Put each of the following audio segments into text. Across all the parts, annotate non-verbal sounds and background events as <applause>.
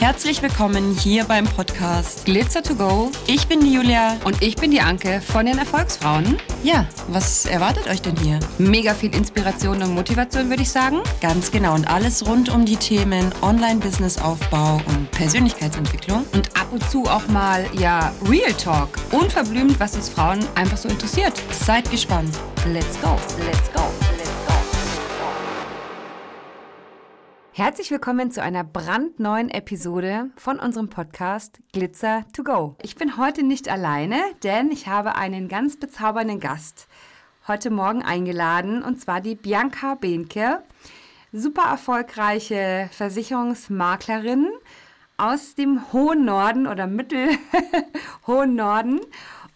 Herzlich willkommen hier beim Podcast Glitzer to Go. Ich bin die Julia. Und ich bin die Anke von den Erfolgsfrauen. Ja, was erwartet euch denn hier? Mega viel Inspiration und Motivation, würde ich sagen. Ganz genau. Und alles rund um die Themen Online-Business-Aufbau und Persönlichkeitsentwicklung. Und ab und zu auch mal, ja, Real Talk. Unverblümt, was uns Frauen einfach so interessiert. Seid gespannt. Let's go. Let's go. Herzlich willkommen zu einer brandneuen Episode von unserem Podcast Glitzer to Go. Ich bin heute nicht alleine, denn ich habe einen ganz bezaubernden Gast heute Morgen eingeladen und zwar die Bianca Behnke, super erfolgreiche Versicherungsmaklerin aus dem hohen Norden oder mittelhohen <laughs> Norden.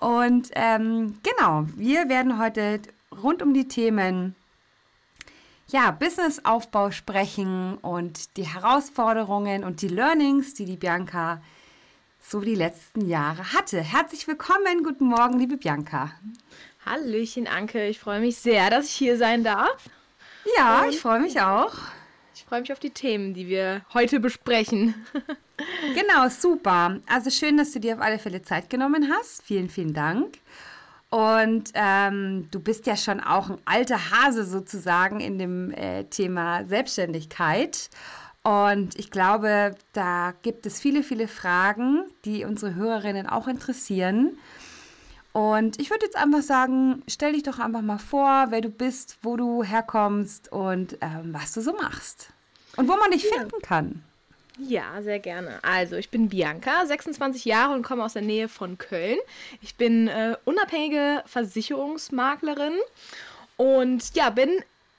Und ähm, genau, wir werden heute rund um die Themen ja, Businessaufbau sprechen und die Herausforderungen und die Learnings, die die Bianca so die letzten Jahre hatte. Herzlich willkommen, guten Morgen, liebe Bianca. Hallöchen, Anke. Ich freue mich sehr, dass ich hier sein darf. Ja, und ich freue mich auch. Ich freue mich auf die Themen, die wir heute besprechen. <laughs> genau, super. Also schön, dass du dir auf alle Fälle Zeit genommen hast. Vielen, vielen Dank. Und ähm, du bist ja schon auch ein alter Hase sozusagen in dem äh, Thema Selbstständigkeit. Und ich glaube, da gibt es viele, viele Fragen, die unsere Hörerinnen auch interessieren. Und ich würde jetzt einfach sagen, stell dich doch einfach mal vor, wer du bist, wo du herkommst und ähm, was du so machst. Und wo man dich ja. finden kann. Ja, sehr gerne. Also, ich bin Bianca, 26 Jahre und komme aus der Nähe von Köln. Ich bin äh, unabhängige Versicherungsmaklerin und ja, bin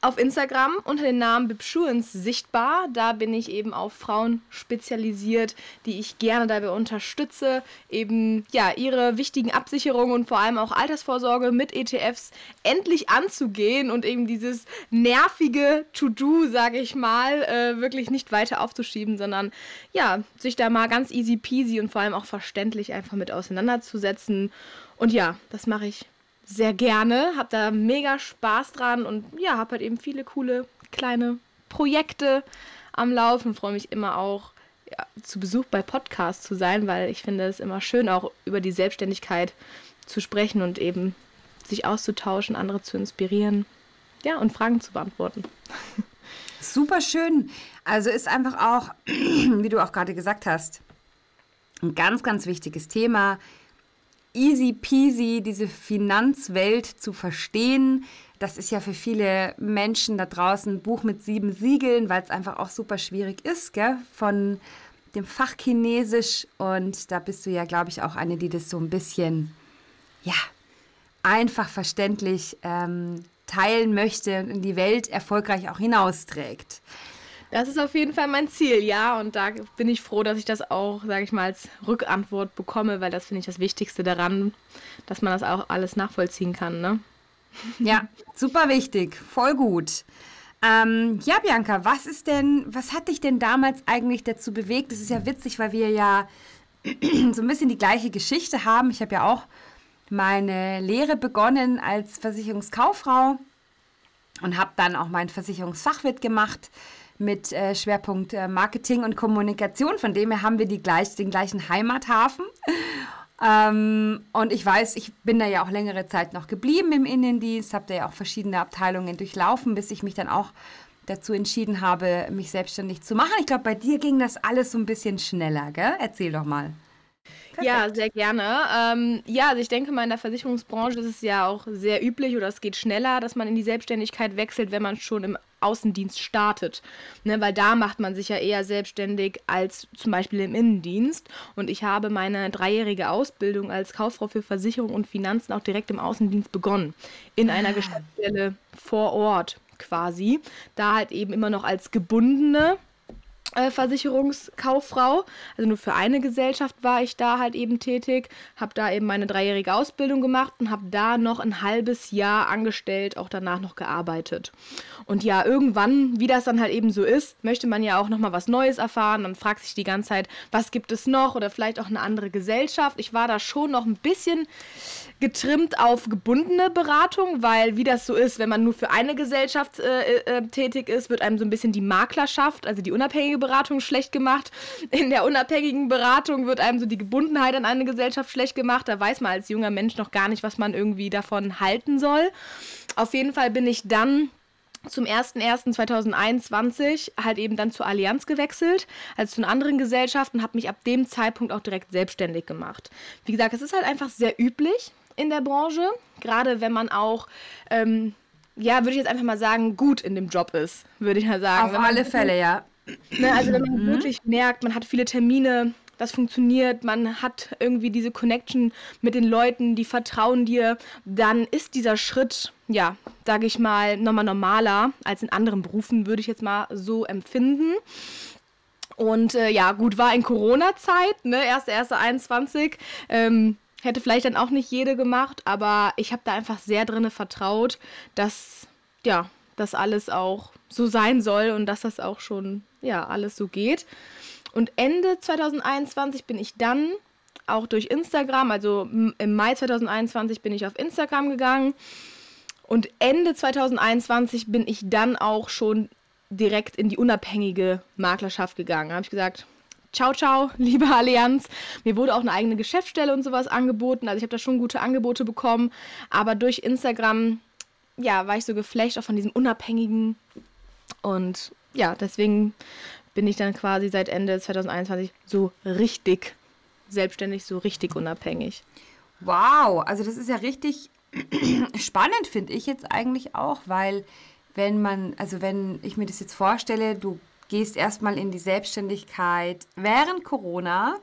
auf Instagram unter dem Namen Bibsurance sichtbar. Da bin ich eben auf Frauen spezialisiert, die ich gerne dabei unterstütze, eben ja ihre wichtigen Absicherungen und vor allem auch Altersvorsorge mit ETFs endlich anzugehen und eben dieses nervige To-Do, sage ich mal, äh, wirklich nicht weiter aufzuschieben, sondern ja, sich da mal ganz easy peasy und vor allem auch verständlich einfach mit auseinanderzusetzen. Und ja, das mache ich sehr gerne, habe da mega Spaß dran und ja, habe halt eben viele coole kleine Projekte am Laufen. Freue mich immer auch ja, zu Besuch bei Podcasts zu sein, weil ich finde es immer schön, auch über die Selbstständigkeit zu sprechen und eben sich auszutauschen, andere zu inspirieren, ja, und Fragen zu beantworten. Super schön. Also ist einfach auch, <clears throat> wie du auch gerade gesagt hast, ein ganz, ganz wichtiges Thema easy peasy diese Finanzwelt zu verstehen. Das ist ja für viele Menschen da draußen ein Buch mit sieben Siegeln, weil es einfach auch super schwierig ist, gell? von dem Fach Chinesisch. Und da bist du ja, glaube ich, auch eine, die das so ein bisschen, ja, einfach verständlich ähm, teilen möchte und in die Welt erfolgreich auch hinausträgt. Das ist auf jeden Fall mein Ziel, ja. Und da bin ich froh, dass ich das auch, sage ich mal, als Rückantwort bekomme, weil das finde ich das Wichtigste daran, dass man das auch alles nachvollziehen kann, ne? Ja, super wichtig, voll gut. Ähm, ja, Bianca, was ist denn, was hat dich denn damals eigentlich dazu bewegt? Das ist ja witzig, weil wir ja <clears throat> so ein bisschen die gleiche Geschichte haben. Ich habe ja auch meine Lehre begonnen als Versicherungskauffrau und habe dann auch mein Versicherungsfachwirt gemacht mit äh, Schwerpunkt äh, Marketing und Kommunikation. Von dem her haben wir die gleich, den gleichen Heimathafen. Ähm, und ich weiß, ich bin da ja auch längere Zeit noch geblieben im Innendienst, habe da ja auch verschiedene Abteilungen durchlaufen, bis ich mich dann auch dazu entschieden habe, mich selbstständig zu machen. Ich glaube, bei dir ging das alles so ein bisschen schneller, gell? Erzähl doch mal. Perfekt. Ja, sehr gerne. Ähm, ja, also ich denke mal, in der Versicherungsbranche ist es ja auch sehr üblich oder es geht schneller, dass man in die Selbstständigkeit wechselt, wenn man schon im Außendienst startet. Ne, weil da macht man sich ja eher selbstständig als zum Beispiel im Innendienst. Und ich habe meine dreijährige Ausbildung als Kauffrau für Versicherung und Finanzen auch direkt im Außendienst begonnen. In einer ah. Geschäftsstelle vor Ort quasi. Da halt eben immer noch als gebundene Versicherungskauffrau. Also nur für eine Gesellschaft war ich da halt eben tätig, habe da eben meine dreijährige Ausbildung gemacht und habe da noch ein halbes Jahr angestellt, auch danach noch gearbeitet. Und ja, irgendwann, wie das dann halt eben so ist, möchte man ja auch noch mal was Neues erfahren. Dann fragt sich die ganze Zeit, was gibt es noch oder vielleicht auch eine andere Gesellschaft. Ich war da schon noch ein bisschen getrimmt auf gebundene Beratung, weil wie das so ist, wenn man nur für eine Gesellschaft äh, äh, tätig ist, wird einem so ein bisschen die Maklerschaft, also die unabhängige Beratung schlecht gemacht. In der unabhängigen Beratung wird einem so die Gebundenheit an eine Gesellschaft schlecht gemacht. Da weiß man als junger Mensch noch gar nicht, was man irgendwie davon halten soll. Auf jeden Fall bin ich dann zum 01.01.2021 halt eben dann zur Allianz gewechselt, also zu einer anderen Gesellschaft und habe mich ab dem Zeitpunkt auch direkt selbstständig gemacht. Wie gesagt, es ist halt einfach sehr üblich in der Branche, gerade wenn man auch, ähm, ja, würde ich jetzt einfach mal sagen, gut in dem Job ist, würde ich mal sagen. Auf alle Fälle, ja. Ne, also wenn man mhm. wirklich merkt, man hat viele Termine, das funktioniert, man hat irgendwie diese Connection mit den Leuten, die vertrauen dir, dann ist dieser Schritt, ja, sage ich mal, nochmal normaler als in anderen Berufen, würde ich jetzt mal so empfinden. Und äh, ja, gut, war in Corona-Zeit, ne, 1.1.21. Ähm, hätte vielleicht dann auch nicht jede gemacht, aber ich habe da einfach sehr drinne vertraut, dass, ja, das alles auch so sein soll und dass das auch schon, ja, alles so geht. Und Ende 2021 bin ich dann auch durch Instagram, also im Mai 2021 bin ich auf Instagram gegangen. Und Ende 2021 bin ich dann auch schon direkt in die unabhängige Maklerschaft gegangen. Da habe ich gesagt, ciao, ciao, <laughs> liebe Allianz. Mir wurde auch eine eigene Geschäftsstelle und sowas angeboten. Also ich habe da schon gute Angebote bekommen. Aber durch Instagram, ja, war ich so geflecht auch von diesem Unabhängigen. Und ja, deswegen bin ich dann quasi seit Ende 2021 so richtig selbstständig, so richtig unabhängig. Wow, also das ist ja richtig <clears throat> spannend, finde ich jetzt eigentlich auch, weil wenn man, also wenn ich mir das jetzt vorstelle, du gehst erstmal in die Selbstständigkeit während Corona,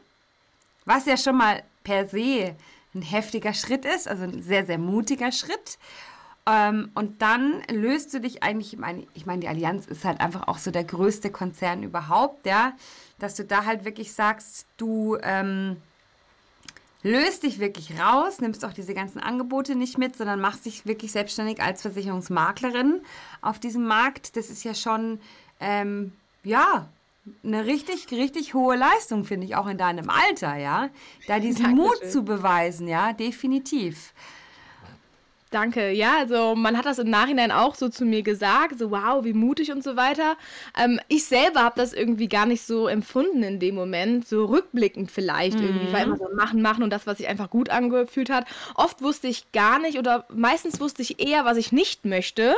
was ja schon mal per se ein heftiger Schritt ist, also ein sehr, sehr mutiger Schritt. Ähm, und dann löst du dich eigentlich, ich meine, ich meine, die Allianz ist halt einfach auch so der größte Konzern überhaupt, ja, dass du da halt wirklich sagst, du ähm, löst dich wirklich raus, nimmst auch diese ganzen Angebote nicht mit, sondern machst dich wirklich selbstständig als Versicherungsmaklerin auf diesem Markt. Das ist ja schon, ähm, ja, eine richtig, richtig hohe Leistung, finde ich, auch in deinem Alter, ja. Da diesen <laughs> Dankeschön. Mut zu beweisen, ja, definitiv. Danke. Ja, also man hat das im Nachhinein auch so zu mir gesagt, so wow, wie mutig und so weiter. Ähm, ich selber habe das irgendwie gar nicht so empfunden in dem Moment, so rückblickend vielleicht mhm. irgendwie. Ich war immer so machen, machen und das, was sich einfach gut angefühlt hat. Oft wusste ich gar nicht oder meistens wusste ich eher, was ich nicht möchte.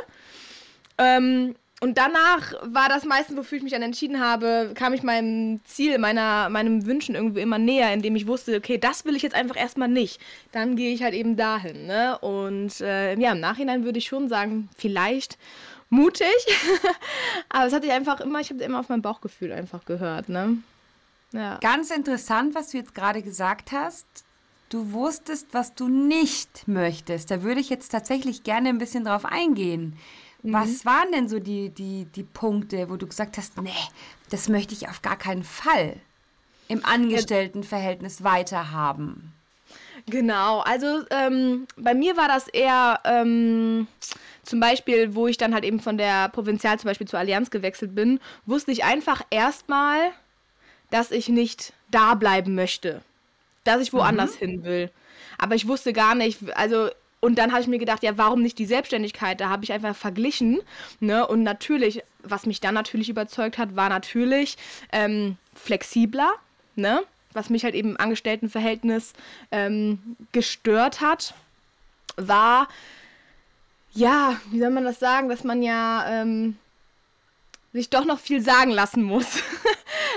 Ähm, und danach war das meistens, wofür ich mich dann entschieden habe, kam ich meinem Ziel, meiner, meinem Wünschen irgendwie immer näher, indem ich wusste, okay, das will ich jetzt einfach erstmal nicht. Dann gehe ich halt eben dahin. Ne? Und äh, ja, im Nachhinein würde ich schon sagen, vielleicht mutig. <laughs> Aber es hat sich einfach immer, ich habe immer auf mein Bauchgefühl einfach gehört. Ne? Ja. Ganz interessant, was du jetzt gerade gesagt hast. Du wusstest, was du nicht möchtest. Da würde ich jetzt tatsächlich gerne ein bisschen drauf eingehen. Mhm. Was waren denn so die, die, die Punkte, wo du gesagt hast, nee, das möchte ich auf gar keinen Fall im Angestelltenverhältnis weiterhaben? Genau, also ähm, bei mir war das eher ähm, zum Beispiel, wo ich dann halt eben von der Provinzial zum Beispiel zur Allianz gewechselt bin, wusste ich einfach erstmal, dass ich nicht da bleiben möchte, dass ich woanders mhm. hin will. Aber ich wusste gar nicht, also und dann habe ich mir gedacht, ja, warum nicht die Selbstständigkeit? Da habe ich einfach verglichen. Ne? Und natürlich, was mich dann natürlich überzeugt hat, war natürlich ähm, flexibler, ne? was mich halt eben im Angestelltenverhältnis ähm, gestört hat, war, ja, wie soll man das sagen, dass man ja ähm, sich doch noch viel sagen lassen muss. <laughs>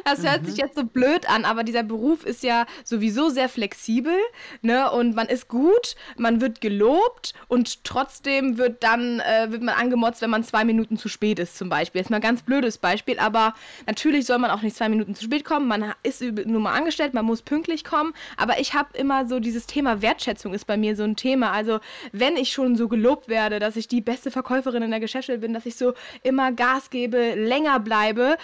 Das hört mhm. sich jetzt so blöd an, aber dieser Beruf ist ja sowieso sehr flexibel, ne? Und man ist gut, man wird gelobt und trotzdem wird dann äh, wird man angemotzt, wenn man zwei Minuten zu spät ist, zum Beispiel. Jetzt mal ein ganz blödes Beispiel, aber natürlich soll man auch nicht zwei Minuten zu spät kommen. Man ist nur mal angestellt, man muss pünktlich kommen. Aber ich habe immer so dieses Thema Wertschätzung ist bei mir so ein Thema. Also wenn ich schon so gelobt werde, dass ich die beste Verkäuferin in der Geschäftsstelle bin, dass ich so immer Gas gebe, länger bleibe,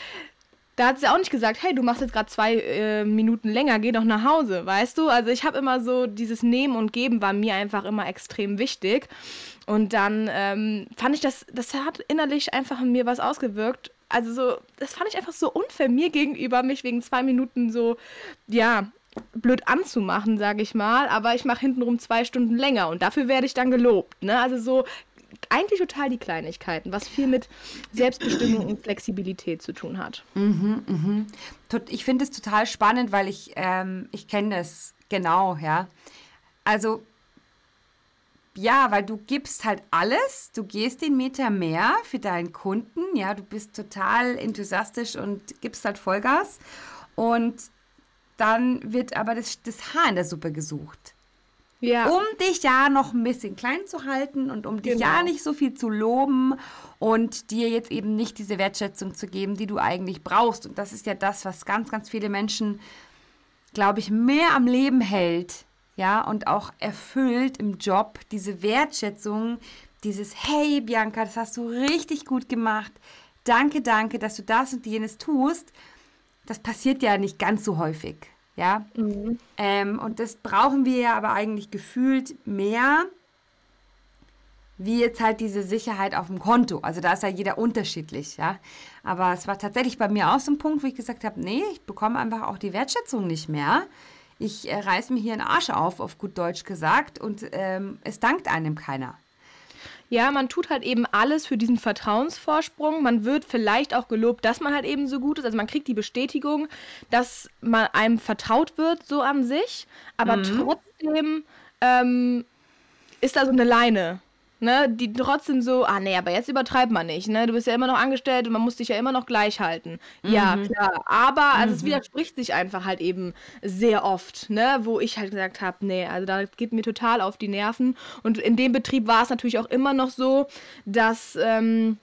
da hat sie auch nicht gesagt, hey, du machst jetzt gerade zwei äh, Minuten länger, geh doch nach Hause, weißt du? Also ich habe immer so, dieses Nehmen und Geben war mir einfach immer extrem wichtig. Und dann ähm, fand ich das, das hat innerlich einfach in mir was ausgewirkt. Also so, das fand ich einfach so unfair mir gegenüber, mich wegen zwei Minuten so, ja, blöd anzumachen, sage ich mal. Aber ich mache hintenrum zwei Stunden länger und dafür werde ich dann gelobt. Ne? Also so eigentlich total die Kleinigkeiten, was viel mit Selbstbestimmung und Flexibilität zu tun hat. Mhm, mhm. Ich finde es total spannend, weil ich, ähm, ich kenne das genau, ja. Also ja, weil du gibst halt alles, du gehst den Meter mehr für deinen Kunden, ja, du bist total enthusiastisch und gibst halt Vollgas und dann wird aber das, das Haar in der Suppe gesucht. Ja. Um dich ja noch ein bisschen klein zu halten und um dich genau. ja nicht so viel zu loben und dir jetzt eben nicht diese Wertschätzung zu geben, die du eigentlich brauchst. Und das ist ja das, was ganz, ganz viele Menschen, glaube ich, mehr am Leben hält, ja, und auch erfüllt im Job, diese Wertschätzung, dieses Hey Bianca, das hast du richtig gut gemacht. Danke, danke, dass du das und jenes tust. Das passiert ja nicht ganz so häufig, ja. Mhm. Ähm, und das brauchen wir ja aber eigentlich gefühlt mehr, wie jetzt halt diese Sicherheit auf dem Konto. Also da ist ja jeder unterschiedlich, ja. Aber es war tatsächlich bei mir auch so ein Punkt, wo ich gesagt habe, nee, ich bekomme einfach auch die Wertschätzung nicht mehr ich äh, reiß mir hier einen Arsch auf, auf gut Deutsch gesagt, und ähm, es dankt einem keiner. Ja, man tut halt eben alles für diesen Vertrauensvorsprung. Man wird vielleicht auch gelobt, dass man halt eben so gut ist. Also man kriegt die Bestätigung, dass man einem vertraut wird, so an sich. Aber mhm. trotzdem ähm, ist da so eine Leine ne, die trotzdem so, ah nee, aber jetzt übertreibt man nicht, ne? Du bist ja immer noch angestellt und man muss dich ja immer noch gleich halten. Mhm. Ja, klar. Aber also mhm. es widerspricht sich einfach halt eben sehr oft, ne, wo ich halt gesagt habe, nee, also da geht mir total auf die Nerven. Und in dem Betrieb war es natürlich auch immer noch so, dass. Ähm,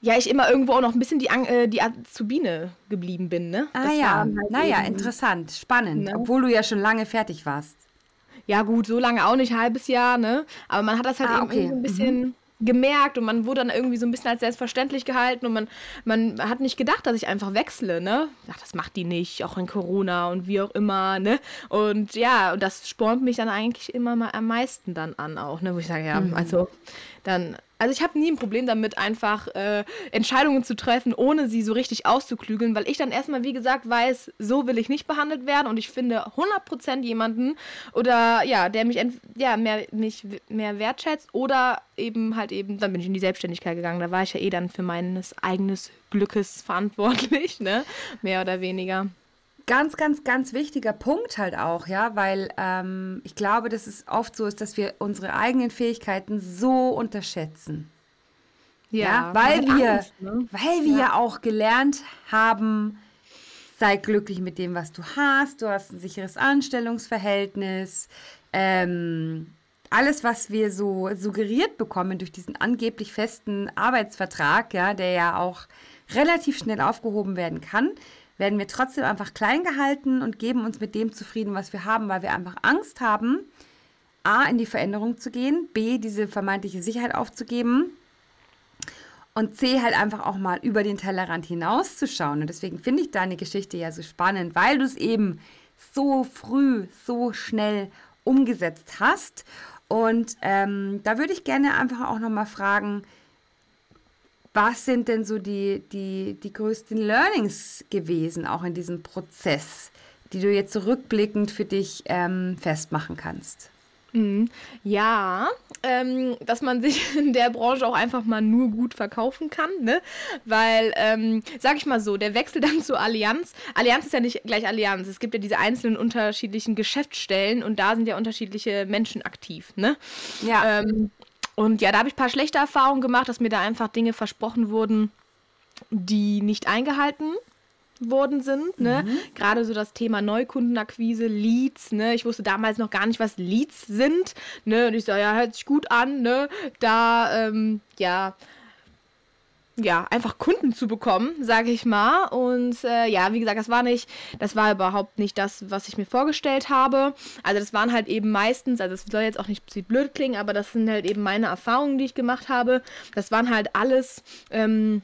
ja, ich immer irgendwo auch noch ein bisschen die, äh, die Azubine geblieben bin, ne? Ah das ja, halt naja, interessant, spannend, ne? obwohl du ja schon lange fertig warst. Ja, gut, so lange auch nicht, ein halbes Jahr, ne? Aber man hat das halt ah, irgendwie okay. so ein bisschen. Mhm gemerkt und man wurde dann irgendwie so ein bisschen als selbstverständlich gehalten und man, man hat nicht gedacht, dass ich einfach wechsle, ne? Ach, das macht die nicht, auch in Corona und wie auch immer, ne? Und ja, das spornt mich dann eigentlich immer mal am meisten dann an auch, ne? Wo ich sage, ja, mhm. also dann also ich habe nie ein Problem damit, einfach äh, Entscheidungen zu treffen, ohne sie so richtig auszuklügeln, weil ich dann erstmal, wie gesagt, weiß, so will ich nicht behandelt werden und ich finde 100% jemanden oder ja, der mich ja, mehr, mich mehr wertschätzt oder eben halt eben, dann bin ich in die Selbstständigkeit gegangen. Da war ich ja eh dann für meines eigenes Glückes verantwortlich, <laughs> ne? Mehr oder weniger ganz, ganz, ganz wichtiger Punkt halt auch, ja, weil ähm, ich glaube, dass es oft so ist, dass wir unsere eigenen Fähigkeiten so unterschätzen. Ja, ja weil wir, Angst, ne? weil wir ja. auch gelernt haben, sei glücklich mit dem, was du hast, du hast ein sicheres Anstellungsverhältnis, ähm, alles, was wir so suggeriert bekommen durch diesen angeblich festen Arbeitsvertrag, ja, der ja auch relativ schnell aufgehoben werden kann, werden wir trotzdem einfach klein gehalten und geben uns mit dem zufrieden, was wir haben, weil wir einfach Angst haben, A, in die Veränderung zu gehen, B, diese vermeintliche Sicherheit aufzugeben und C, halt einfach auch mal über den Tellerrand hinauszuschauen. Und deswegen finde ich deine Geschichte ja so spannend, weil du es eben so früh, so schnell umgesetzt hast. Und ähm, da würde ich gerne einfach auch nochmal fragen, was sind denn so die, die, die größten Learnings gewesen, auch in diesem Prozess, die du jetzt zurückblickend so für dich ähm, festmachen kannst? Mhm. Ja, ähm, dass man sich <laughs> in der Branche auch einfach mal nur gut verkaufen kann, ne? Weil, ähm, sag ich mal so, der Wechsel dann zur Allianz. Allianz ist ja nicht gleich Allianz. Es gibt ja diese einzelnen unterschiedlichen Geschäftsstellen und da sind ja unterschiedliche Menschen aktiv, ne? Ja. Ähm, und ja, da habe ich ein paar schlechte Erfahrungen gemacht, dass mir da einfach Dinge versprochen wurden, die nicht eingehalten worden sind. Ne? Mhm. Gerade so das Thema Neukundenakquise, Leads. Ne? Ich wusste damals noch gar nicht, was Leads sind. Ne? Und ich so, ja, hört sich gut an. Ne? Da, ähm, ja, ja, einfach Kunden zu bekommen, sage ich mal. Und äh, ja, wie gesagt, das war nicht, das war überhaupt nicht das, was ich mir vorgestellt habe. Also das waren halt eben meistens, also es soll jetzt auch nicht blöd klingen, aber das sind halt eben meine Erfahrungen, die ich gemacht habe. Das waren halt alles ähm,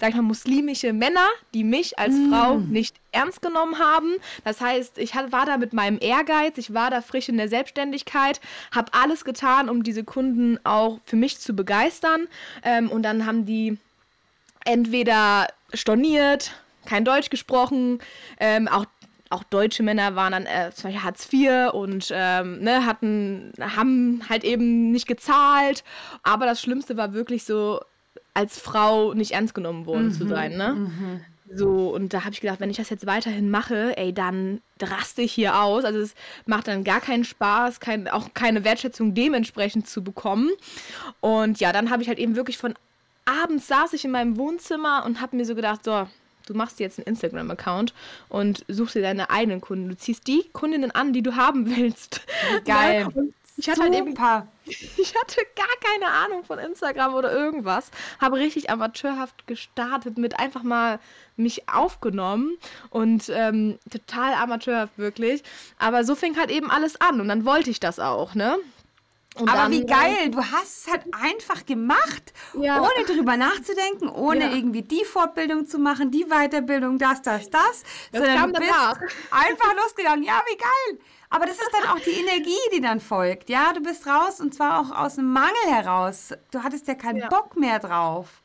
sag ich mal, muslimische Männer, die mich als mm. Frau nicht ernst genommen haben. Das heißt, ich war da mit meinem Ehrgeiz, ich war da frisch in der Selbstständigkeit, habe alles getan, um diese Kunden auch für mich zu begeistern. Ähm, und dann haben die entweder storniert, kein Deutsch gesprochen, ähm, auch auch deutsche Männer waren dann äh, zum Beispiel Hartz IV und ähm, ne, hatten, haben halt eben nicht gezahlt. Aber das Schlimmste war wirklich so, als Frau nicht ernst genommen worden mhm, zu sein. Ne? Mhm. So, und da habe ich gedacht, wenn ich das jetzt weiterhin mache, ey, dann raste ich hier aus. Also es macht dann gar keinen Spaß, kein, auch keine Wertschätzung dementsprechend zu bekommen. Und ja, dann habe ich halt eben wirklich von abends saß ich in meinem Wohnzimmer und habe mir so gedacht, so, du machst jetzt einen Instagram-Account und suchst dir deine eigenen Kunden. Du ziehst die Kundinnen an, die du haben willst. <laughs> Geil. Und ich hatte halt eben <laughs> ich hatte gar keine Ahnung von Instagram oder irgendwas. Habe richtig amateurhaft gestartet mit einfach mal mich aufgenommen und ähm, total amateurhaft wirklich. Aber so fing halt eben alles an und dann wollte ich das auch, ne? Und Aber wie geil, du hast es halt einfach gemacht, ja. ohne drüber nachzudenken, ohne ja. irgendwie die Fortbildung zu machen, die Weiterbildung, das, das, das. das sondern du bist einfach losgegangen. Ja, wie geil. Aber das ist dann auch die Energie, die dann folgt. Ja, du bist raus und zwar auch aus dem Mangel heraus. Du hattest ja keinen ja. Bock mehr drauf.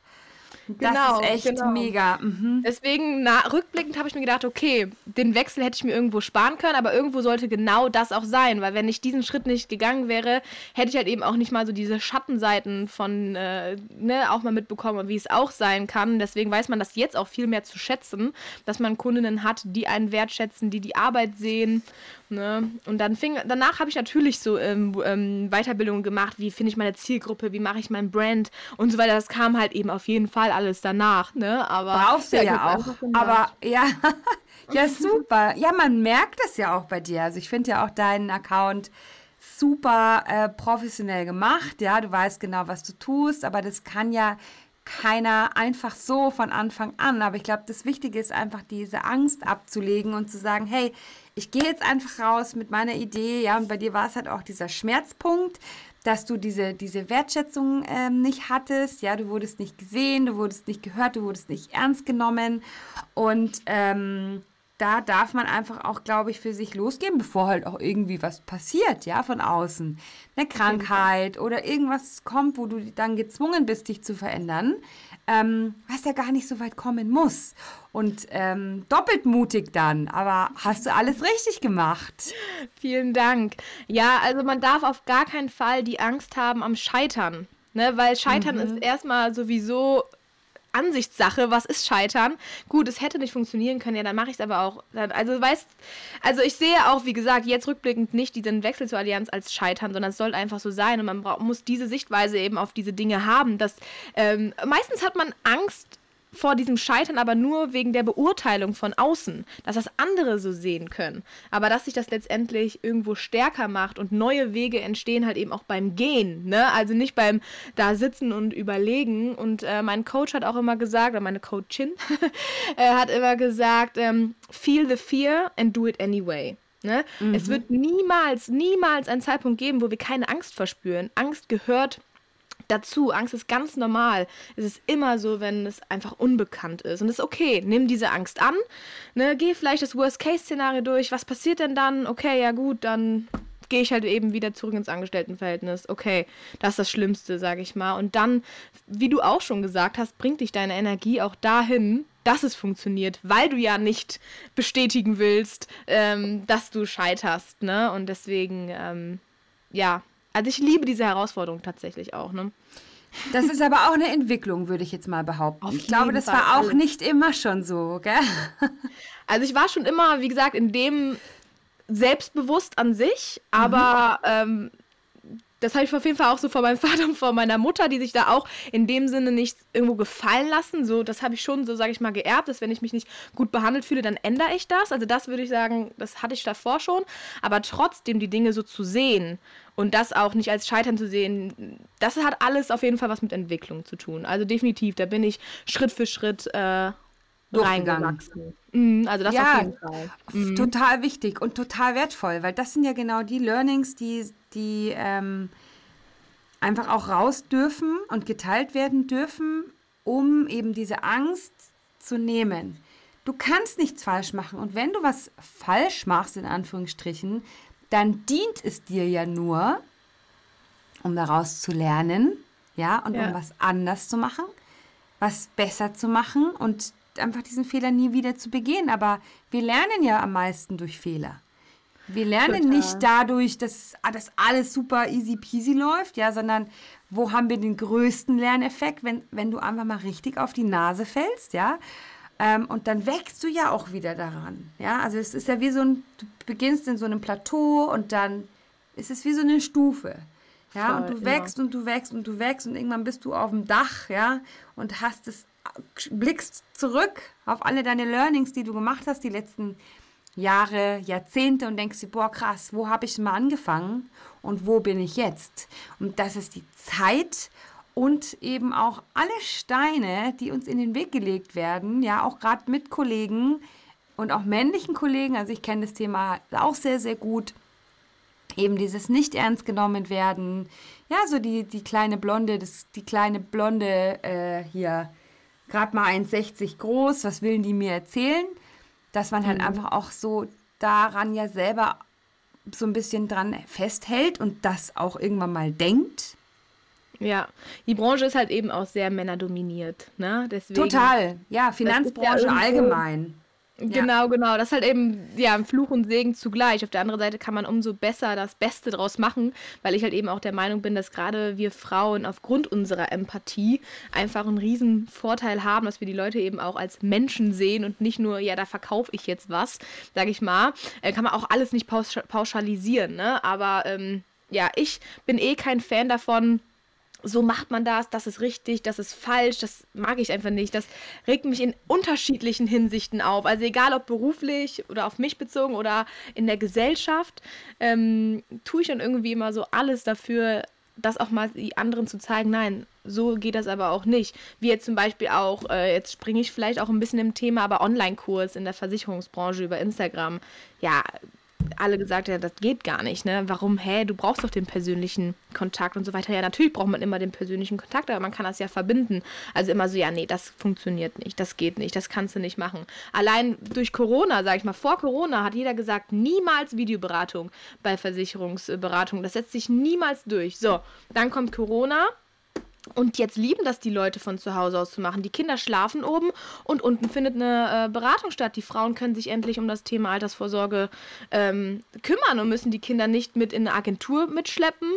Das genau, ist echt genau. mega. Mhm. Deswegen, na, rückblickend habe ich mir gedacht, okay, den Wechsel hätte ich mir irgendwo sparen können, aber irgendwo sollte genau das auch sein, weil wenn ich diesen Schritt nicht gegangen wäre, hätte ich halt eben auch nicht mal so diese Schattenseiten von, äh, ne, auch mal mitbekommen, wie es auch sein kann. Deswegen weiß man das jetzt auch viel mehr zu schätzen, dass man Kundinnen hat, die einen wertschätzen, die die Arbeit sehen Ne? Und dann fing, danach habe ich natürlich so ähm, ähm, Weiterbildungen gemacht, wie finde ich meine Zielgruppe, wie mache ich mein Brand und so weiter. Das kam halt eben auf jeden Fall alles danach, ne? Aber brauchst du ja, auch. Aber ja, <laughs> ja super. Ja, man merkt es ja auch bei dir. Also ich finde ja auch deinen Account super äh, professionell gemacht. Ja, du weißt genau, was du tust, aber das kann ja keiner einfach so von Anfang an. Aber ich glaube, das Wichtige ist einfach, diese Angst abzulegen und zu sagen, hey, ich gehe jetzt einfach raus mit meiner Idee, ja, und bei dir war es halt auch dieser Schmerzpunkt, dass du diese, diese Wertschätzung ähm, nicht hattest, ja, du wurdest nicht gesehen, du wurdest nicht gehört, du wurdest nicht ernst genommen. Und ähm, da darf man einfach auch, glaube ich, für sich losgehen, bevor halt auch irgendwie was passiert, ja, von außen. Eine Krankheit oder irgendwas kommt, wo du dann gezwungen bist, dich zu verändern, ähm, was ja gar nicht so weit kommen muss. Und ähm, doppelt mutig dann, aber hast du alles richtig gemacht. Vielen Dank. Ja, also man darf auf gar keinen Fall die Angst haben am Scheitern. Ne, weil Scheitern mhm. ist erstmal sowieso Ansichtssache, was ist Scheitern? Gut, es hätte nicht funktionieren können, ja, dann mache ich es aber auch. Also, weißt, also ich sehe auch, wie gesagt, jetzt rückblickend nicht diesen Wechsel zur Allianz als Scheitern, sondern es soll einfach so sein und man muss diese Sichtweise eben auf diese Dinge haben. Dass, ähm, meistens hat man Angst, vor diesem Scheitern aber nur wegen der Beurteilung von außen, dass das andere so sehen können. Aber dass sich das letztendlich irgendwo stärker macht und neue Wege entstehen halt eben auch beim Gehen, ne? Also nicht beim da sitzen und überlegen. Und äh, mein Coach hat auch immer gesagt, oder meine Coachin <laughs> hat immer gesagt, ähm, feel the fear and do it anyway. Ne? Mhm. Es wird niemals, niemals einen Zeitpunkt geben, wo wir keine Angst verspüren. Angst gehört dazu. Angst ist ganz normal. Es ist immer so, wenn es einfach unbekannt ist. Und es ist okay. Nimm diese Angst an. Ne? Geh vielleicht das Worst-Case-Szenario durch. Was passiert denn dann? Okay, ja gut, dann gehe ich halt eben wieder zurück ins Angestelltenverhältnis. Okay, das ist das Schlimmste, sage ich mal. Und dann, wie du auch schon gesagt hast, bringt dich deine Energie auch dahin, dass es funktioniert, weil du ja nicht bestätigen willst, ähm, dass du scheiterst. Ne? Und deswegen, ähm, ja, also ich liebe diese Herausforderung tatsächlich auch, ne? Das ist aber auch eine Entwicklung, würde ich jetzt mal behaupten. Auf ich glaube, das Fall war auch alle. nicht immer schon so, gell? <laughs> Also ich war schon immer, wie gesagt, in dem selbstbewusst an sich, aber mhm. ähm, das habe ich auf jeden Fall auch so vor meinem <laughs> Vater und vor meiner Mutter, die sich da auch in dem Sinne nicht irgendwo gefallen lassen. So, das habe ich schon, so sage ich mal, geerbt, dass wenn ich mich nicht gut behandelt fühle, dann ändere ich das. Also das würde ich sagen, das hatte ich davor schon. Aber trotzdem die Dinge so zu sehen und das auch nicht als Scheitern zu sehen, das hat alles auf jeden Fall was mit Entwicklung zu tun. Also definitiv, da bin ich Schritt für Schritt äh, reingewachsen. Mhm, also das ja, auf jeden Fall. Mhm. Total wichtig und total wertvoll, weil das sind ja genau die Learnings, die, die ähm, einfach auch raus dürfen und geteilt werden dürfen, um eben diese Angst zu nehmen. Du kannst nichts falsch machen und wenn du was falsch machst, in Anführungsstrichen, dann dient es dir ja nur, um daraus zu lernen, ja, und ja. um was anders zu machen, was besser zu machen und einfach diesen Fehler nie wieder zu begehen. Aber wir lernen ja am meisten durch Fehler. Wir lernen Total. nicht dadurch, dass das alles super easy peasy läuft, ja, sondern wo haben wir den größten Lerneffekt, wenn, wenn du einfach mal richtig auf die Nase fällst, ja. Ähm, und dann wächst du ja auch wieder daran, ja. Also es ist ja wie so ein, du beginnst in so einem Plateau und dann ist es wie so eine Stufe. Ja, und Voll, du ja. wächst und du wächst und du wächst und irgendwann bist du auf dem Dach, ja, und hast es, blickst zurück auf alle deine Learnings, die du gemacht hast, die letzten Jahre, Jahrzehnte und denkst dir, boah, krass, wo habe ich mal angefangen und wo bin ich jetzt? Und das ist die Zeit und eben auch alle Steine, die uns in den Weg gelegt werden, ja, auch gerade mit Kollegen und auch männlichen Kollegen, also ich kenne das Thema auch sehr, sehr gut, eben dieses nicht ernst genommen werden, ja, so die, die kleine Blonde, das, die kleine Blonde äh, hier, gerade mal 1,60 groß, was will die mir erzählen? Dass man halt einfach auch so daran ja selber so ein bisschen dran festhält und das auch irgendwann mal denkt. Ja, die Branche ist halt eben auch sehr männerdominiert, ne? Deswegen, Total, ja, Finanzbranche irgendwo- allgemein. Genau, genau. Das ist halt eben, ja, Fluch und Segen zugleich. Auf der anderen Seite kann man umso besser das Beste draus machen, weil ich halt eben auch der Meinung bin, dass gerade wir Frauen aufgrund unserer Empathie einfach einen riesen Vorteil haben, dass wir die Leute eben auch als Menschen sehen und nicht nur, ja, da verkaufe ich jetzt was, sag ich mal. Äh, kann man auch alles nicht pausch pauschalisieren, ne? Aber ähm, ja, ich bin eh kein Fan davon, so macht man das, das ist richtig, das ist falsch, das mag ich einfach nicht. Das regt mich in unterschiedlichen Hinsichten auf. Also egal ob beruflich oder auf mich bezogen oder in der Gesellschaft, ähm, tue ich dann irgendwie immer so alles dafür, das auch mal die anderen zu zeigen, nein, so geht das aber auch nicht. Wie jetzt zum Beispiel auch, äh, jetzt springe ich vielleicht auch ein bisschen im Thema, aber Online-Kurs in der Versicherungsbranche über Instagram. Ja, alle gesagt, ja, das geht gar nicht, ne? Warum, hä, du brauchst doch den persönlichen Kontakt und so weiter. Ja, natürlich braucht man immer den persönlichen Kontakt, aber man kann das ja verbinden. Also immer so, ja, nee, das funktioniert nicht, das geht nicht, das kannst du nicht machen. Allein durch Corona, sag ich mal, vor Corona hat jeder gesagt, niemals Videoberatung bei Versicherungsberatung. Das setzt sich niemals durch. So, dann kommt Corona. Und jetzt lieben das die Leute von zu Hause aus zu machen. Die Kinder schlafen oben und unten findet eine äh, Beratung statt. Die Frauen können sich endlich um das Thema Altersvorsorge ähm, kümmern und müssen die Kinder nicht mit in eine Agentur mitschleppen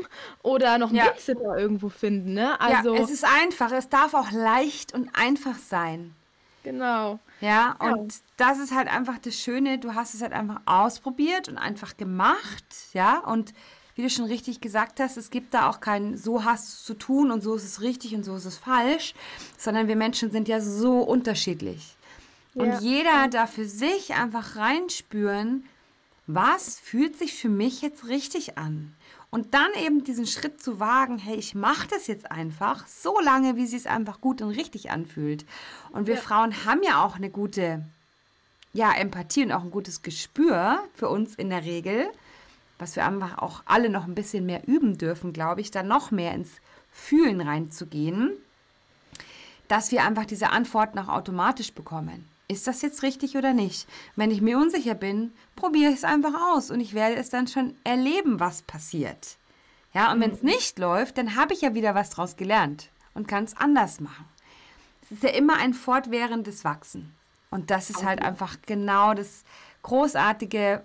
oder noch einen Ja. Babysitter irgendwo finden. Ne? Also, ja, es ist einfach. Es darf auch leicht und einfach sein. genau. Ja, Ja. und das ist halt einfach das Schöne, du hast es halt einfach ausprobiert und einfach gemacht, ja, und wie du schon richtig gesagt hast, es gibt da auch kein, so hast du es zu tun und so ist es richtig und so ist es falsch, sondern wir Menschen sind ja so unterschiedlich. Ja. Und jeder darf für sich einfach reinspüren, was fühlt sich für mich jetzt richtig an? Und dann eben diesen Schritt zu wagen, hey, ich mache das jetzt einfach so lange, wie es sich einfach gut und richtig anfühlt. Und wir Ja. Frauen haben ja auch eine gute ja, Empathie und auch ein gutes Gespür für uns in der Regel, was wir einfach auch alle noch ein bisschen mehr üben dürfen, glaube ich, da noch mehr ins Fühlen reinzugehen, dass wir einfach diese Antworten auch automatisch bekommen. Ist das jetzt richtig oder nicht? Wenn ich mir unsicher bin, probiere ich es einfach aus und ich werde es dann schon erleben, was passiert. Ja, und wenn es nicht läuft, dann habe ich ja wieder was draus gelernt und kann es anders machen. Es ist ja immer ein fortwährendes Wachsen. Und das ist halt einfach genau das Großartige,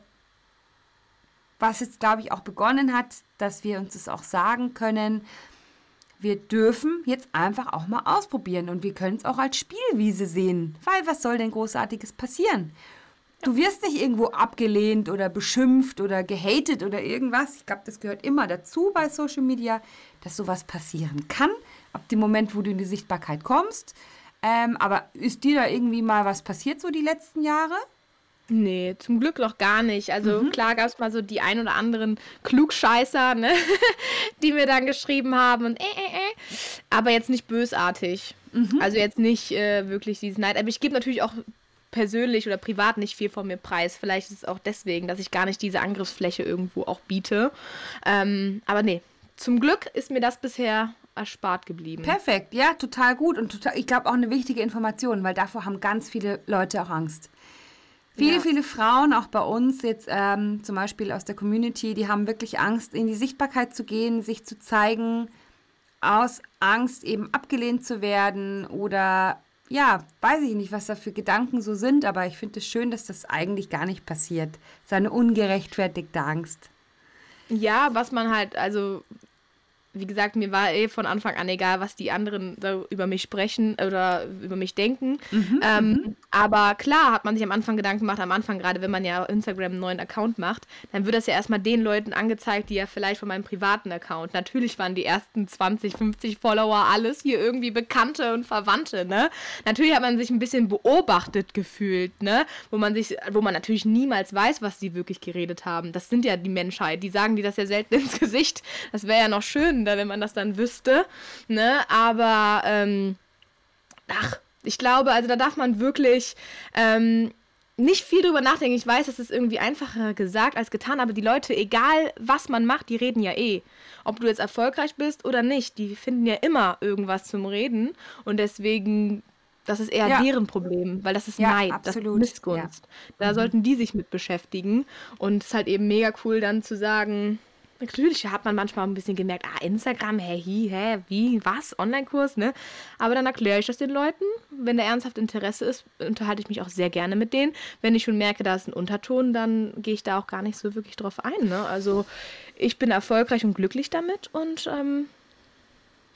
was jetzt, glaube ich, auch begonnen hat, dass wir uns das auch sagen können. Wir dürfen jetzt einfach auch mal ausprobieren und wir können es auch als Spielwiese sehen, weil was soll denn großartiges passieren? Du wirst nicht irgendwo abgelehnt oder beschimpft oder gehatet oder irgendwas. Ich glaube, das gehört immer dazu bei Social Media, dass sowas passieren kann, ab dem Moment, wo du in die Sichtbarkeit kommst. Ähm, aber ist dir da irgendwie mal was passiert so die letzten Jahre? Nee, zum Glück noch gar nicht. Also Mhm. klar gab es mal so die ein oder anderen Klugscheißer, ne? <laughs> die mir dann geschrieben haben und äh, äh, äh. aber jetzt nicht bösartig. Mhm. Also jetzt nicht äh, wirklich dieses Neid. Aber ich gebe natürlich auch persönlich oder privat nicht viel von mir preis. Vielleicht ist es auch deswegen, dass ich gar nicht diese Angriffsfläche irgendwo auch biete. Ähm, aber nee, zum Glück ist mir das bisher erspart geblieben. Perfekt, ja, total gut und total, ich glaube auch eine wichtige Information, weil davor haben ganz viele Leute auch Angst. Viele, Ja. viele Frauen, auch bei uns jetzt ähm, zum Beispiel aus der Community, die haben wirklich Angst, in die Sichtbarkeit zu gehen, sich zu zeigen, aus Angst eben abgelehnt zu werden oder ja, weiß ich nicht, was da für Gedanken so sind, aber ich finde es schön, dass das eigentlich gar nicht passiert. Seine ungerechtfertigte Angst. Ja, was man halt, also wie gesagt, mir war eh von Anfang an egal, was die anderen so über mich sprechen oder über mich denken. Mhm, ähm, mhm. aber klar hat man sich am Anfang Gedanken gemacht, am Anfang, gerade wenn man ja Instagram einen neuen Account macht, dann wird das ja erstmal den Leuten angezeigt, die ja vielleicht von meinem privaten Account. Natürlich waren die ersten 20, 50 Follower alles hier irgendwie Bekannte und Verwandte, ne? Natürlich hat man sich ein bisschen beobachtet gefühlt, ne? Wo man sich, wo man natürlich niemals weiß, was die wirklich geredet haben. Das sind ja die Menschheit. Die sagen die das ja selten <laughs> ins Gesicht. Das wäre ja noch schön, spannender, wenn man das dann wüsste. Ne? Aber, ähm, ach, ich glaube, also da darf man wirklich ähm, nicht viel drüber nachdenken. Ich weiß, es ist irgendwie einfacher gesagt als getan, aber die Leute, egal was man macht, die reden ja eh. Ob du jetzt erfolgreich bist oder nicht, die finden ja immer irgendwas zum Reden. Und deswegen das ist eher ja. deren Problem, weil das ist ja, Neid, absolut. das ist Missgunst. Ja. Da mhm. sollten die sich mit beschäftigen. Und es ist halt eben mega cool dann zu sagen, Natürlich hat man manchmal ein bisschen gemerkt, ah, Instagram, hä, hi, hä, wie, was, Online-Kurs, ne? Aber dann erkläre ich das den Leuten. Wenn da ernsthaft Interesse ist, unterhalte ich mich auch sehr gerne mit denen. Wenn ich schon merke, da ist ein Unterton, dann gehe ich da auch gar nicht so wirklich drauf ein, ne? Also ich bin erfolgreich und glücklich damit und ähm,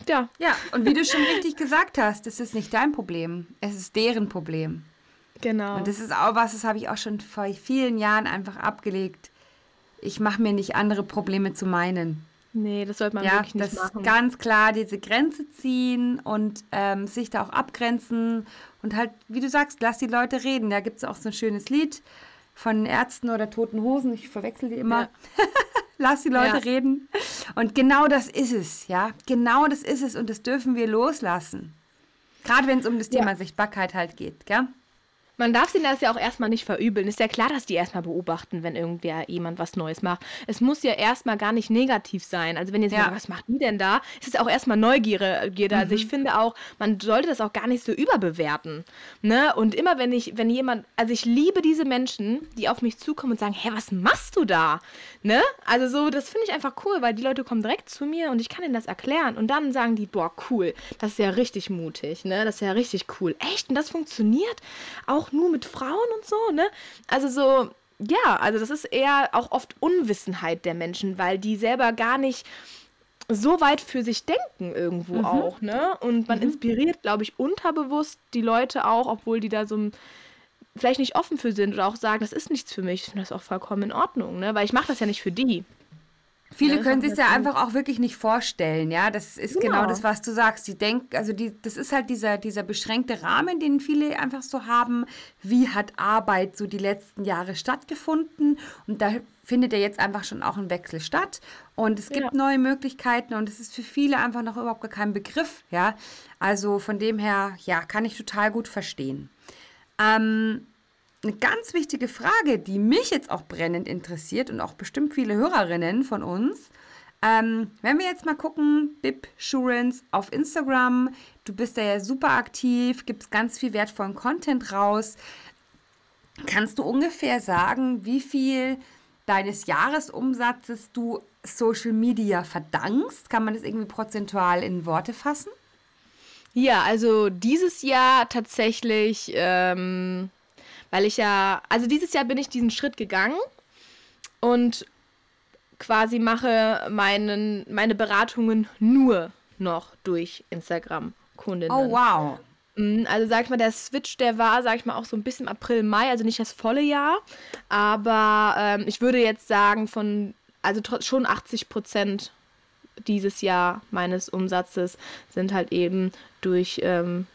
ja. Ja, und wie du schon richtig gesagt hast, es ist nicht dein Problem, es ist deren Problem. Genau. Und das ist auch was, das habe ich auch schon vor vielen Jahren einfach abgelegt ich mache mir nicht andere Probleme zu meinen. Nee, das sollte man ja, wirklich nicht das machen. Ganz klar diese Grenze ziehen und ähm, sich da auch abgrenzen und halt, wie du sagst, lass die Leute reden. Da gibt es auch so ein schönes Lied von Ärzten oder Toten Hosen, ich verwechsel die immer. Ja. <laughs> lass die Leute ja. reden. Und genau das ist es, ja. Genau das ist es und das dürfen wir loslassen. Gerade wenn es um das Thema ja. Sichtbarkeit halt geht, gell? Man darf sie das ja auch erstmal nicht verübeln. Ist ja klar, dass die erstmal beobachten, wenn irgendwer jemand was Neues macht. Es muss ja erstmal gar nicht negativ sein. Also wenn ihr sagt, was macht die denn da? Ist es auch erstmal Neugierde. Mhm. Also ich mhm. finde auch, man sollte das auch gar nicht so überbewerten. Ne? Und immer wenn ich, wenn jemand, also ich liebe diese Menschen, die auf mich zukommen und sagen, hä, was machst du da? Ne? Also so, das finde ich einfach cool, weil die Leute kommen direkt zu mir und ich kann ihnen das erklären. Und dann sagen die, boah, cool, das ist ja richtig mutig, ne? Das ist ja richtig cool. Echt? Und das funktioniert? Auch auch nur mit Frauen und so, ne? Also so, ja, also das ist eher auch oft Unwissenheit der Menschen, weil die selber gar nicht so weit für sich denken irgendwo mhm. auch, ne? Und man mhm. inspiriert, glaube ich, unterbewusst die Leute auch, obwohl die da so vielleicht nicht offen für sind oder auch sagen, das ist nichts für mich. Ich finde das auch vollkommen in Ordnung, ne? Weil ich mache das ja nicht für die. Viele ja, können sich ja einfach auch wirklich nicht vorstellen, ja. Das ist genau, genau das, was du sagst. Die denken, also die, das ist halt dieser, dieser beschränkte Rahmen, den viele einfach so haben. Wie hat Arbeit so die letzten Jahre stattgefunden? Und da findet ja jetzt einfach schon auch ein Wechsel statt. Und es gibt ja. neue Möglichkeiten und es ist für viele einfach noch überhaupt gar kein Begriff, ja. Also von dem her, ja, kann ich total gut verstehen. Ähm, eine ganz wichtige Frage, die mich jetzt auch brennend interessiert und auch bestimmt viele Hörerinnen von uns. Ähm, wenn wir jetzt mal gucken, Bib Surance auf Instagram, du bist da ja super aktiv, gibst ganz viel wertvollen Content raus. Kannst du ungefähr sagen, wie viel deines Jahresumsatzes du Social Media verdankst? Kann man das irgendwie prozentual in Worte fassen? Ja, also dieses Jahr tatsächlich ähm, weil ich ja, also dieses Jahr bin ich diesen Schritt gegangen und quasi mache meinen, meine Beratungen nur noch durch Instagram-Kundinnen. Oh, wow. Mhm, also sag ich mal, der Switch, der war, sag ich mal, auch so ein bisschen April, Mai, also nicht das volle Jahr. Aber ähm, ich würde jetzt sagen, von, also schon 80 Prozent dieses Jahr meines Umsatzes sind halt eben durch ähm,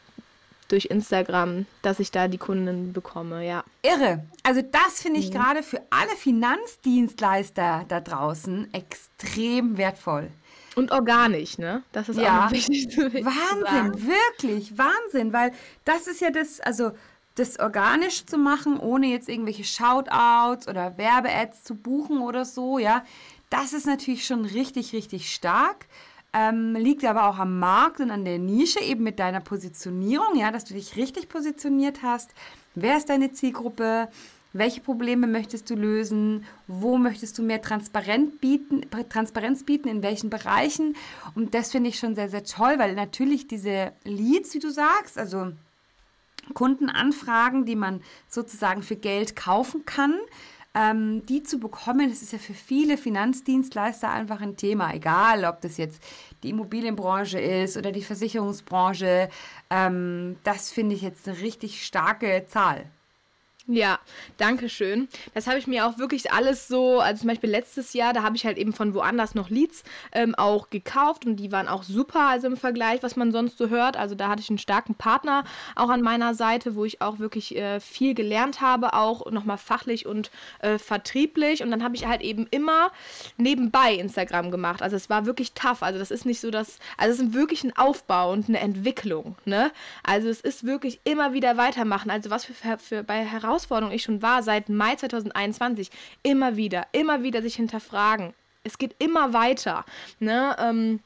durch Instagram, dass ich da die Kunden bekomme, ja. Irre. Also das finde ich mhm. gerade für alle Finanzdienstleister da draußen extrem wertvoll. Und organisch, ne? Das ist ja. auch wichtig Wahnsinn, wirklich, Wahnsinn, weil das ist ja das, also das organisch zu machen, ohne jetzt irgendwelche Shoutouts oder Werbeads zu buchen oder so, ja, das ist natürlich schon richtig, richtig stark. Ähm, liegt aber auch am Markt und an der Nische, eben mit deiner Positionierung, ja, dass du dich richtig positioniert hast. Wer ist deine Zielgruppe? Welche Probleme möchtest du lösen? Wo möchtest du mehr Transparenz bieten, Transparenz bieten? In welchen Bereichen? Und das finde ich schon sehr, sehr toll, weil natürlich diese Leads, wie du sagst, also Kundenanfragen, die man sozusagen für Geld kaufen kann. Ähm, die zu bekommen, das ist ja für viele Finanzdienstleister einfach ein Thema, egal ob das jetzt die Immobilienbranche ist oder die Versicherungsbranche. Ähm, das finde ich jetzt eine richtig starke Zahl. Ja, danke schön. Das habe ich mir auch wirklich alles so, also zum Beispiel letztes Jahr, da habe ich halt eben von woanders noch Leads ähm, auch gekauft und die waren auch super, also im Vergleich, was man sonst so hört. Also da hatte ich einen starken Partner auch an meiner Seite, wo ich auch wirklich äh, viel gelernt habe, auch nochmal fachlich und äh, vertrieblich. Und dann habe ich halt eben immer nebenbei Instagram gemacht. Also es war wirklich tough. Also das ist nicht so, dass, also es ist wirklich ein Aufbau und eine Entwicklung. Ne? Also es ist wirklich immer wieder weitermachen. Also was für, für bei Herausforderungen Herausforderung ich schon war seit Mai 2021, immer wieder, immer wieder sich hinterfragen. Es geht immer weiter. Ne? Ähm,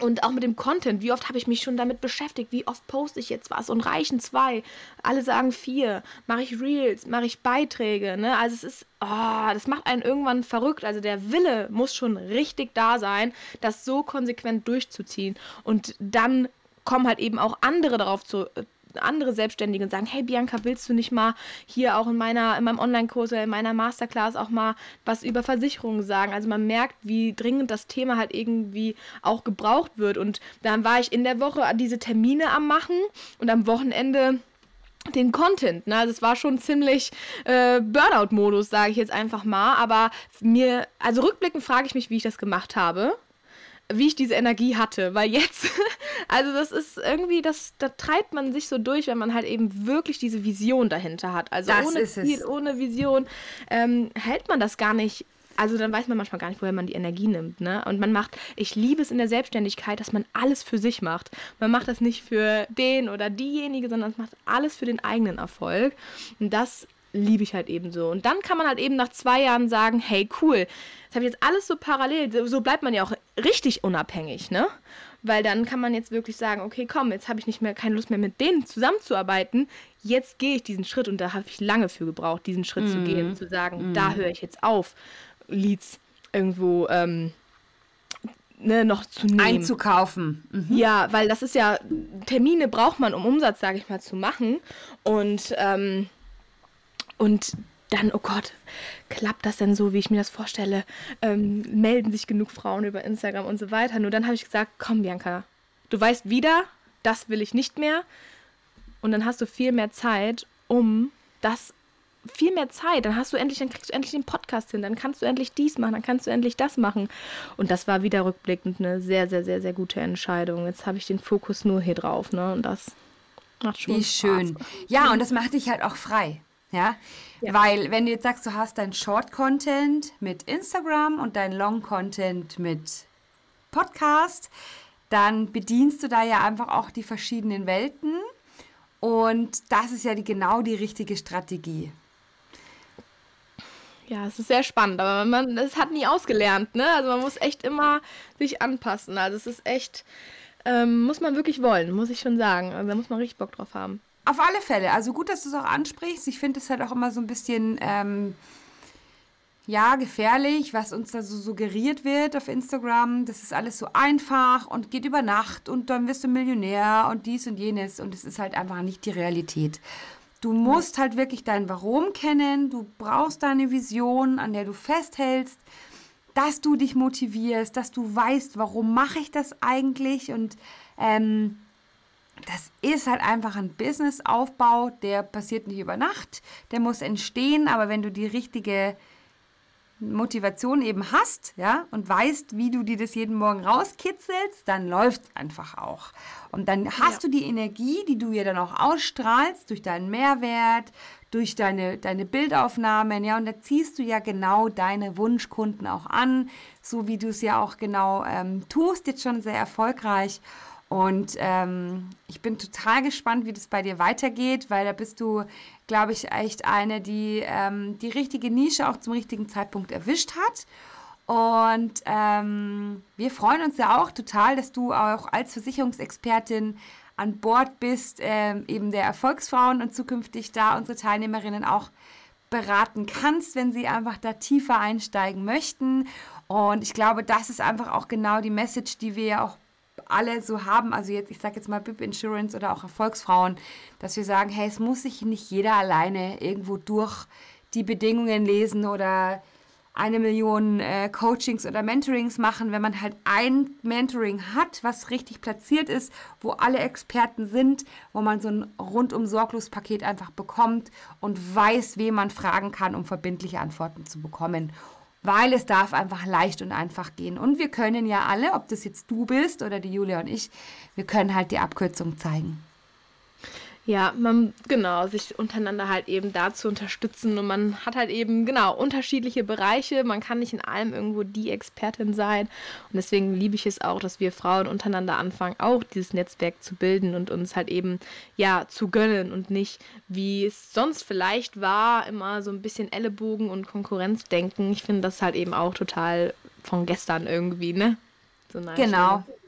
und auch mit dem Content, wie oft habe ich mich schon damit beschäftigt, wie oft poste ich jetzt was und reichen zwei, alle sagen vier, mache ich Reels, mache ich Beiträge, ne? Also es ist, oh, das macht einen irgendwann verrückt. Also der Wille muss schon richtig da sein, das so konsequent durchzuziehen. Und dann kommen halt eben auch andere darauf zu, andere Selbstständige und sagen, hey Bianca, willst du nicht mal hier auch in meiner, in meinem Online-Kurs oder in meiner Masterclass auch mal was über Versicherungen sagen? Also man merkt, wie dringend das Thema halt irgendwie auch gebraucht wird. Und dann war ich in der Woche diese Termine am machen und am Wochenende den Content. Ne? Also es war schon ziemlich äh, Burnout-Modus, sage ich jetzt einfach mal. Aber mir, also rückblickend frage ich mich, wie ich das gemacht habe wie ich diese Energie hatte, weil jetzt, <laughs> also das ist irgendwie, das, da treibt man sich so durch, wenn man halt eben wirklich diese Vision dahinter hat. Also das ohne Ziel, es. ohne Vision ähm, hält man das gar nicht. Also dann weiß man manchmal gar nicht, woher man die Energie nimmt, ne? Und man macht, ich liebe es in der Selbstständigkeit, dass man alles für sich macht. Man macht das nicht für den oder diejenige, sondern es macht alles für den eigenen Erfolg. Und das liebe ich halt eben so. Und dann kann man halt eben nach zwei Jahren sagen, hey, cool, das habe ich jetzt alles so parallel. So bleibt man ja auch richtig unabhängig, ne? Weil dann kann man jetzt wirklich sagen, okay, komm, jetzt habe ich nicht mehr keine Lust mehr mit denen zusammenzuarbeiten. Jetzt gehe ich diesen Schritt und da habe ich lange für gebraucht, diesen Schritt mm. zu gehen, mhm. zu sagen, mm. da höre ich jetzt auf, Leads irgendwo ähm, ne, noch zu nehmen. Einzukaufen. Mhm. Ja, weil das ist ja, Termine braucht man, um Umsatz, sage ich mal, zu machen. Und ähm, und dann, oh Gott, klappt das denn so, wie ich mir das vorstelle? Ähm, melden sich genug Frauen über Instagram und so weiter. Nur dann habe ich gesagt, komm, Bianca, du weißt wieder, das will ich nicht mehr. Und dann hast du viel mehr Zeit, um das viel mehr Zeit. Dann hast du endlich, dann kriegst du endlich den Podcast hin, dann kannst du endlich dies machen, dann kannst du endlich das machen. Und das war wieder rückblickend eine sehr, sehr, sehr, sehr gute Entscheidung. Jetzt habe ich den Fokus nur hier drauf, ne? Und das macht schon Wie Spaß. schön. Ja, und das macht dich halt auch frei. Ja? ja? Weil wenn du jetzt sagst, du hast dein Short-Content mit Instagram und dein Long-Content mit Podcast, dann bedienst du da ja einfach auch die verschiedenen Welten. Und das ist ja die, genau die richtige Strategie. Ja, es ist sehr spannend, aber man das hat nie ausgelernt, ne? Also man muss echt immer sich anpassen. Also es ist echt, ähm, muss man wirklich wollen, muss ich schon sagen. Also da muss man richtig Bock drauf haben. Auf alle Fälle. Also gut, dass du es auch ansprichst. Ich finde es halt auch immer so ein bisschen, ähm, ja, gefährlich, was uns da so suggeriert wird auf Instagram. Das ist alles so einfach und geht über Nacht und dann wirst du Millionär und dies und jenes. Und es ist halt einfach nicht die Realität. Du musst halt wirklich dein Warum kennen. Du brauchst deine Vision, an der du festhältst, dass du dich motivierst, dass du weißt, warum mache ich das eigentlich und ähm, das ist halt einfach ein Businessaufbau, der passiert nicht über Nacht, der muss entstehen, aber wenn du die richtige Motivation eben hast, ja, und weißt, wie du dir das jeden Morgen rauskitzelst, dann läuft es einfach auch. Und dann hast ja. du die Energie, die du ja dann auch ausstrahlst durch deinen Mehrwert, durch deine, deine Bildaufnahmen, ja, und da ziehst du ja genau deine Wunschkunden auch an, so wie du es ja auch genau ähm, tust, jetzt schon sehr erfolgreich. Und ähm, ich bin total gespannt, wie das bei dir weitergeht, weil da bist du, glaube ich, echt eine, die ähm, die richtige Nische auch zum richtigen Zeitpunkt erwischt hat. Und ähm, wir freuen uns ja auch total, dass du auch als Versicherungsexpertin an Bord bist, ähm, eben der Erfolgsfrauen und zukünftig da unsere Teilnehmerinnen auch beraten kannst, wenn sie einfach da tiefer einsteigen möchten. Und ich glaube, das ist einfach auch genau die Message, die wir ja auch alle so haben, also jetzt, ich sage jetzt mal BIP Insurance oder auch Erfolgsfrauen, dass wir sagen, hey, es muss sich nicht jeder alleine irgendwo durch die Bedingungen lesen oder eine Million äh, Coachings oder Mentorings machen, wenn man halt ein Mentoring hat, was richtig platziert ist, wo alle Experten sind, wo man so ein rundum sorglos Paket einfach bekommt und weiß, wen man fragen kann, um verbindliche Antworten zu bekommen. Weil es darf einfach leicht und einfach gehen. Und wir können ja alle, ob das jetzt du bist oder die Julia und ich, wir können halt die Abkürzung zeigen. Ja, man, genau, sich untereinander halt eben da zu unterstützen und man hat halt eben, genau, unterschiedliche Bereiche. Man kann nicht in allem irgendwo die Expertin sein. Und deswegen liebe ich es auch, dass wir Frauen untereinander anfangen, auch dieses Netzwerk zu bilden und uns halt eben, ja, zu gönnen und nicht, wie es sonst vielleicht war, immer so ein bisschen Ellenbogen und Konkurrenzdenken. Ich finde das halt eben auch total von gestern irgendwie, ne? So genau. Stelle.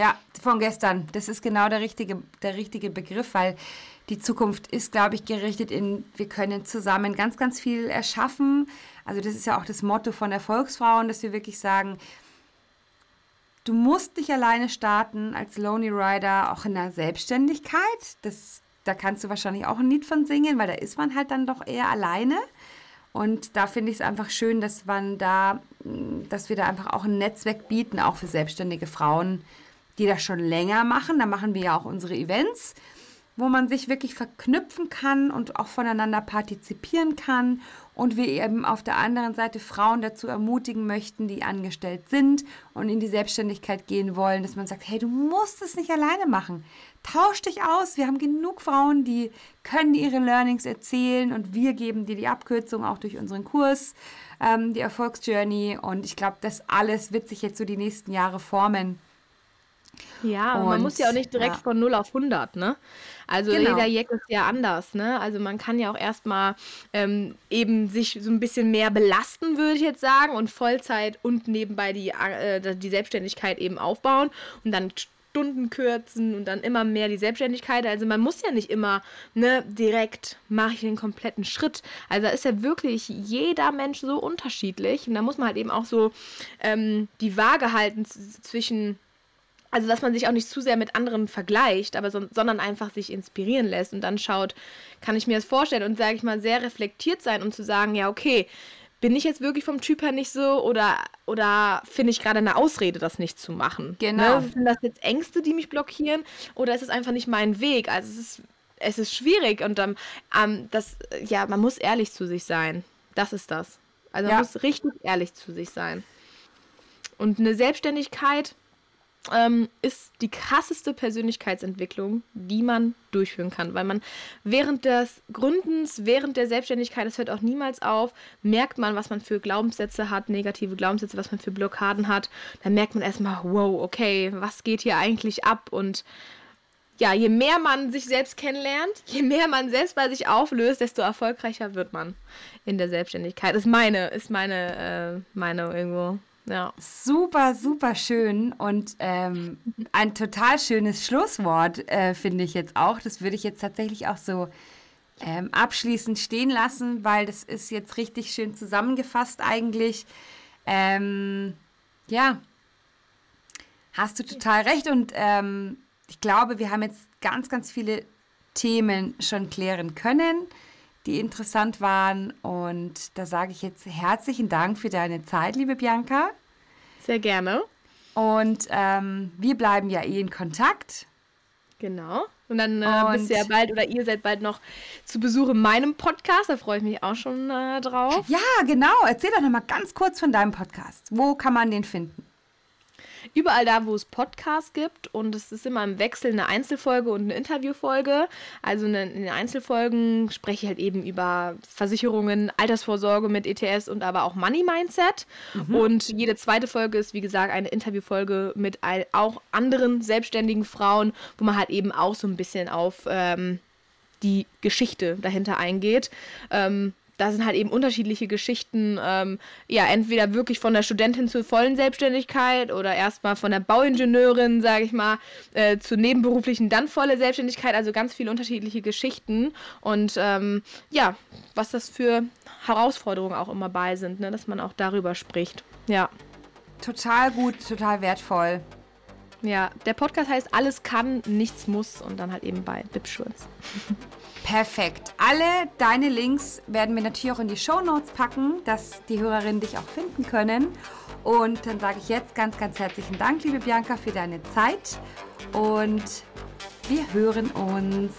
Ja, von gestern. Das ist genau der richtige, der richtige Begriff, weil die Zukunft ist, glaube ich, gerichtet in, wir können zusammen ganz, ganz viel erschaffen. Also das ist ja auch das Motto von Erfolgsfrauen, dass wir wirklich sagen, du musst nicht alleine starten als Lonely Rider, auch in der Selbstständigkeit. Das, da kannst du wahrscheinlich auch ein Lied von singen, weil da ist man halt dann doch eher alleine. Und da finde ich es einfach schön, dass man da, dass wir da einfach auch ein Netzwerk bieten, auch für selbstständige Frauen, die das schon länger machen. Da machen wir ja auch unsere Events, wo man sich wirklich verknüpfen kann und auch voneinander partizipieren kann. Und wir eben auf der anderen Seite Frauen dazu ermutigen möchten, die angestellt sind und in die Selbstständigkeit gehen wollen, dass man sagt, hey, du musst es nicht alleine machen. Tausch dich aus. Wir haben genug Frauen, die können ihre Learnings erzählen und wir geben dir die Abkürzung auch durch unseren Kurs, ähm, die Erfolgsjourney. Und ich glaube, das alles wird sich jetzt so die nächsten Jahre formen. Ja, und man muss ja auch nicht direkt ja. von 0 auf 100, ne? Also genau. jeder Jack ist ja anders, ne? Also man kann ja auch erstmal ähm, eben sich so ein bisschen mehr belasten, würde ich jetzt sagen, und Vollzeit und nebenbei die, äh, die Selbstständigkeit eben aufbauen und dann Stunden kürzen und dann immer mehr die Selbstständigkeit. Also man muss ja nicht immer ne, direkt mache ich den kompletten Schritt. Also da ist ja wirklich jeder Mensch so unterschiedlich und da muss man halt eben auch so ähm, die Waage halten zwischen also, dass man sich auch nicht zu sehr mit anderen vergleicht, aber so, sondern einfach sich inspirieren lässt und dann schaut, kann ich mir das vorstellen und, sage ich mal, sehr reflektiert sein und zu sagen, ja, okay, bin ich jetzt wirklich vom Typ her nicht so oder, oder finde ich gerade eine Ausrede, das nicht zu machen? Genau. Ne? Sind das jetzt Ängste, die mich blockieren oder ist es einfach nicht mein Weg? Also, es ist, es ist schwierig und ähm, ähm, das, ja, man muss ehrlich zu sich sein. Das ist das. Also, man ja. muss richtig ehrlich zu sich sein. Und eine Selbstständigkeit ähm, ist die krasseste Persönlichkeitsentwicklung, die man durchführen kann. Weil man während des Gründens, während der Selbstständigkeit, das hört auch niemals auf, merkt man, was man für Glaubenssätze hat, negative Glaubenssätze, was man für Blockaden hat. Dann merkt man erstmal, wow, okay, was geht hier eigentlich ab? Und ja, je mehr man sich selbst kennenlernt, je mehr man selbst bei sich auflöst, desto erfolgreicher wird man in der Selbstständigkeit. Ist meine, ist meine äh, Meinung irgendwo. Ja. Super, super schön und ähm, ein total schönes Schlusswort, äh, finde ich jetzt auch. Das würde ich jetzt tatsächlich auch so ähm, abschließend stehen lassen, weil das ist jetzt richtig schön zusammengefasst eigentlich. Ähm, ja, hast du total recht und ähm, ich glaube, wir haben jetzt ganz, ganz viele Themen schon klären können die interessant waren. Und da sage ich jetzt herzlichen Dank für deine Zeit, liebe Bianca. Sehr gerne. Und ähm, wir bleiben ja eh in Kontakt. Genau. Und dann äh, und bist du ja bald oder ihr seid bald noch zu Besuch in meinem Podcast. Da freue ich mich auch schon äh, drauf. Ja, genau. Erzähl doch noch mal ganz kurz von deinem Podcast. Wo kann man den finden? Überall da, wo es Podcasts gibt und es ist immer im Wechsel eine Einzelfolge und eine Interviewfolge. Also in den Einzelfolgen spreche ich halt eben über Versicherungen, Altersvorsorge mit ETS und aber auch Money Mindset. Mhm. Und jede zweite Folge ist, wie gesagt, eine Interviewfolge mit auch anderen selbstständigen Frauen, wo man halt eben auch so ein bisschen auf ähm, die Geschichte dahinter eingeht. Ähm, da sind halt eben unterschiedliche Geschichten, ähm, ja, entweder wirklich von der Studentin zur vollen Selbstständigkeit oder erstmal von der Bauingenieurin, sage ich mal, äh, zur nebenberuflichen, dann volle Selbstständigkeit, also ganz viele unterschiedliche Geschichten und ähm, ja, was das für Herausforderungen auch immer bei sind, ne, dass man auch darüber spricht, ja. Total gut, total wertvoll. Ja, der Podcast heißt Alles kann, nichts muss und dann halt eben bei Bibschurz. Perfekt. Alle deine Links werden wir natürlich auch in die Show Notes packen, dass die Hörerinnen dich auch finden können. Und dann sage ich jetzt ganz, ganz herzlichen Dank, liebe Bianca, für deine Zeit. Und wir hören uns.